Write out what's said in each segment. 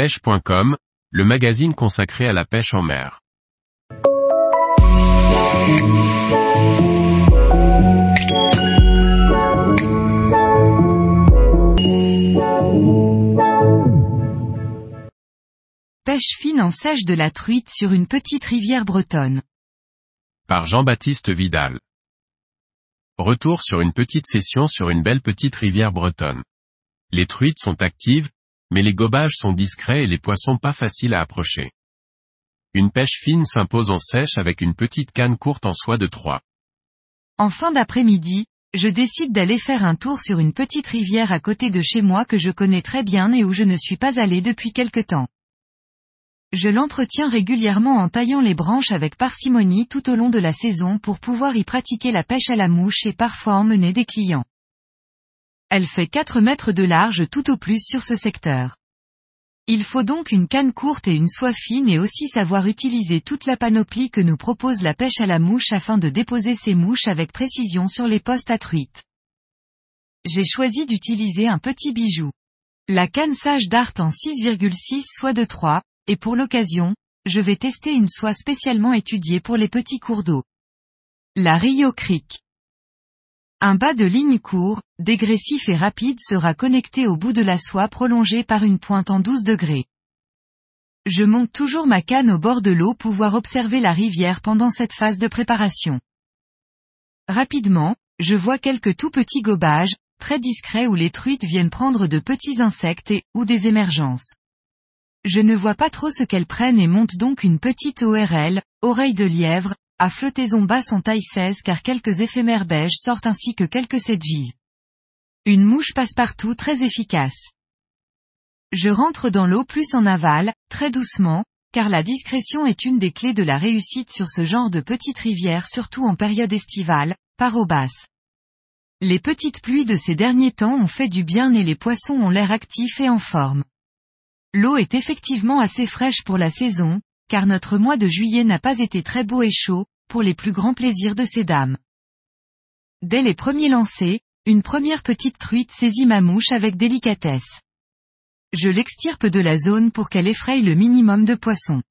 pêche.com, le magazine consacré à la pêche en mer. Pêche fine en sèche de la truite sur une petite rivière bretonne. Par Jean-Baptiste Vidal. Retour sur une petite session sur une belle petite rivière bretonne. Les truites sont actives, mais les gobages sont discrets et les poissons pas faciles à approcher. Une pêche fine s'impose en sèche avec une petite canne courte en soie de 3. En fin d'après-midi, je décide d'aller faire un tour sur une petite rivière à côté de chez moi que je connais très bien et où je ne suis pas allé depuis quelque temps. Je l'entretiens régulièrement en taillant les branches avec parcimonie tout au long de la saison pour pouvoir y pratiquer la pêche à la mouche et parfois emmener des clients. Elle fait 4 mètres de large tout au plus sur ce secteur. Il faut donc une canne courte et une soie fine et aussi savoir utiliser toute la panoplie que nous propose la pêche à la mouche afin de déposer ces mouches avec précision sur les postes à truite. J'ai choisi d'utiliser un petit bijou. La canne sage Dart en 6,6 soie de 3, et pour l'occasion, je vais tester une soie spécialement étudiée pour les petits cours d'eau. La Rio Creek. Un bas de ligne court, dégressif et rapide sera connecté au bout de la soie prolongée par une pointe en 12 degrés. Je monte toujours ma canne au bord de l'eau pouvoir observer la rivière pendant cette phase de préparation. Rapidement, je vois quelques tout petits gobages, très discrets où les truites viennent prendre de petits insectes et, ou des émergences. Je ne vois pas trop ce qu'elles prennent et monte donc une petite ORL, oreille de lièvre, à flottaison basse en taille 16 car quelques éphémères beiges sortent ainsi que quelques sedgies. Une mouche passe-partout très efficace. Je rentre dans l'eau plus en aval, très doucement, car la discrétion est une des clés de la réussite sur ce genre de petite rivière surtout en période estivale, par eau basse. Les petites pluies de ces derniers temps ont fait du bien et les poissons ont l'air actifs et en forme. L'eau est effectivement assez fraîche pour la saison, car notre mois de juillet n'a pas été très beau et chaud, pour les plus grands plaisirs de ces dames. Dès les premiers lancers, une première petite truite saisit ma mouche avec délicatesse. Je l'extirpe de la zone pour qu'elle effraie le minimum de poissons.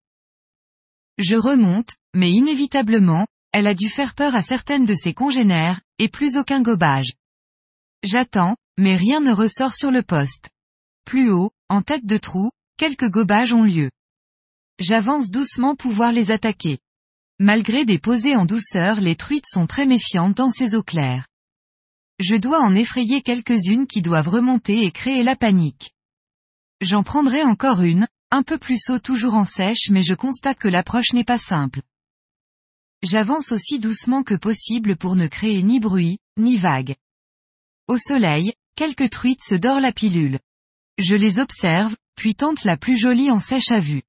Je remonte, mais inévitablement, elle a dû faire peur à certaines de ses congénères, et plus aucun gobage. J'attends, mais rien ne ressort sur le poste. Plus haut, en tête de trou, quelques gobages ont lieu. J'avance doucement pouvoir les attaquer. Malgré des posées en douceur les truites sont très méfiantes dans ces eaux claires. Je dois en effrayer quelques-unes qui doivent remonter et créer la panique. J'en prendrai encore une, un peu plus haut toujours en sèche mais je constate que l'approche n'est pas simple. J'avance aussi doucement que possible pour ne créer ni bruit, ni vague. Au soleil, quelques truites se dorent la pilule. Je les observe, puis tente la plus jolie en sèche à vue.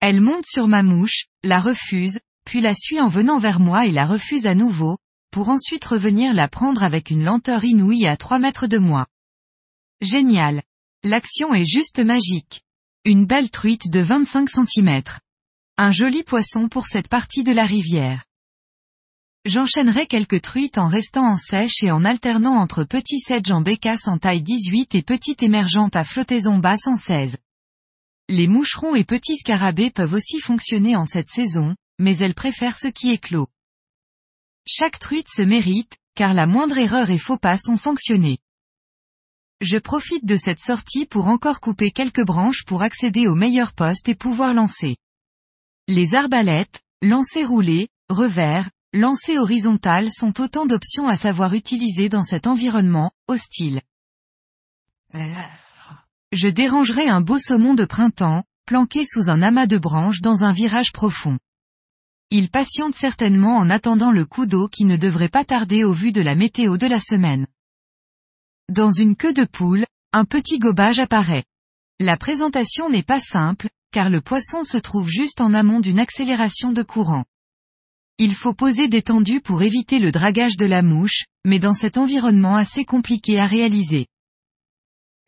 Elle monte sur ma mouche, la refuse, puis la suit en venant vers moi et la refuse à nouveau, pour ensuite revenir la prendre avec une lenteur inouïe à 3 mètres de moi. Génial. L'action est juste magique. Une belle truite de 25 cm. Un joli poisson pour cette partie de la rivière. J'enchaînerai quelques truites en restant en sèche et en alternant entre petits sedges en bécasse en taille 18 et petites émergentes à flottaison basse en 16. Les moucherons et petits scarabées peuvent aussi fonctionner en cette saison, mais elles préfèrent ce qui est clos. Chaque truite se mérite, car la moindre erreur et faux pas sont sanctionnés. Je profite de cette sortie pour encore couper quelques branches pour accéder au meilleur poste et pouvoir lancer. Les arbalètes, lancer roulé, revers, lancer horizontal sont autant d'options à savoir utiliser dans cet environnement, hostile. Je dérangerai un beau saumon de printemps, planqué sous un amas de branches dans un virage profond. Il patiente certainement en attendant le coup d'eau qui ne devrait pas tarder au vu de la météo de la semaine. Dans une queue de poule, un petit gobage apparaît. La présentation n'est pas simple, car le poisson se trouve juste en amont d'une accélération de courant. Il faut poser des pour éviter le dragage de la mouche, mais dans cet environnement assez compliqué à réaliser.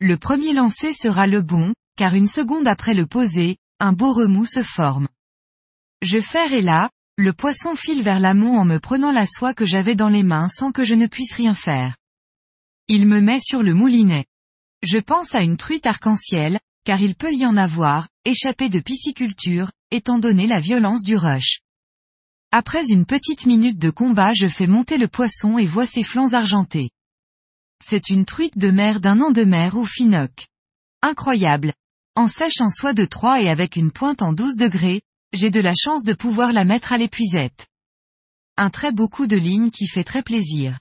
Le premier lancer sera le bon, car une seconde après le poser, un beau remous se forme. Je ferre et là, le poisson file vers l'amont en me prenant la soie que j'avais dans les mains sans que je ne puisse rien faire. Il me met sur le moulinet. Je pense à une truite arc-en-ciel, car il peut y en avoir, échappé de pisciculture, étant donné la violence du rush. Après une petite minute de combat je fais monter le poisson et vois ses flancs argentés. C'est une truite de mer d'un an de mer ou finoc. Incroyable. En sèche en soie de 3 et avec une pointe en 12 degrés, j'ai de la chance de pouvoir la mettre à l'épuisette. Un très beau coup de ligne qui fait très plaisir.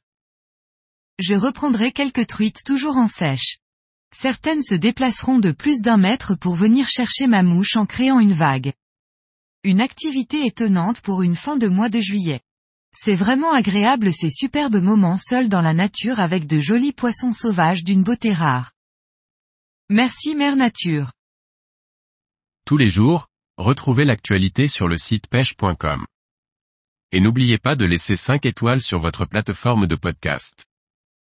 Je reprendrai quelques truites toujours en sèche. Certaines se déplaceront de plus d'un mètre pour venir chercher ma mouche en créant une vague. Une activité étonnante pour une fin de mois de juillet. C'est vraiment agréable ces superbes moments seuls dans la nature avec de jolis poissons sauvages d'une beauté rare. Merci Mère Nature. Tous les jours, retrouvez l'actualité sur le site pêche.com. Et n'oubliez pas de laisser 5 étoiles sur votre plateforme de podcast.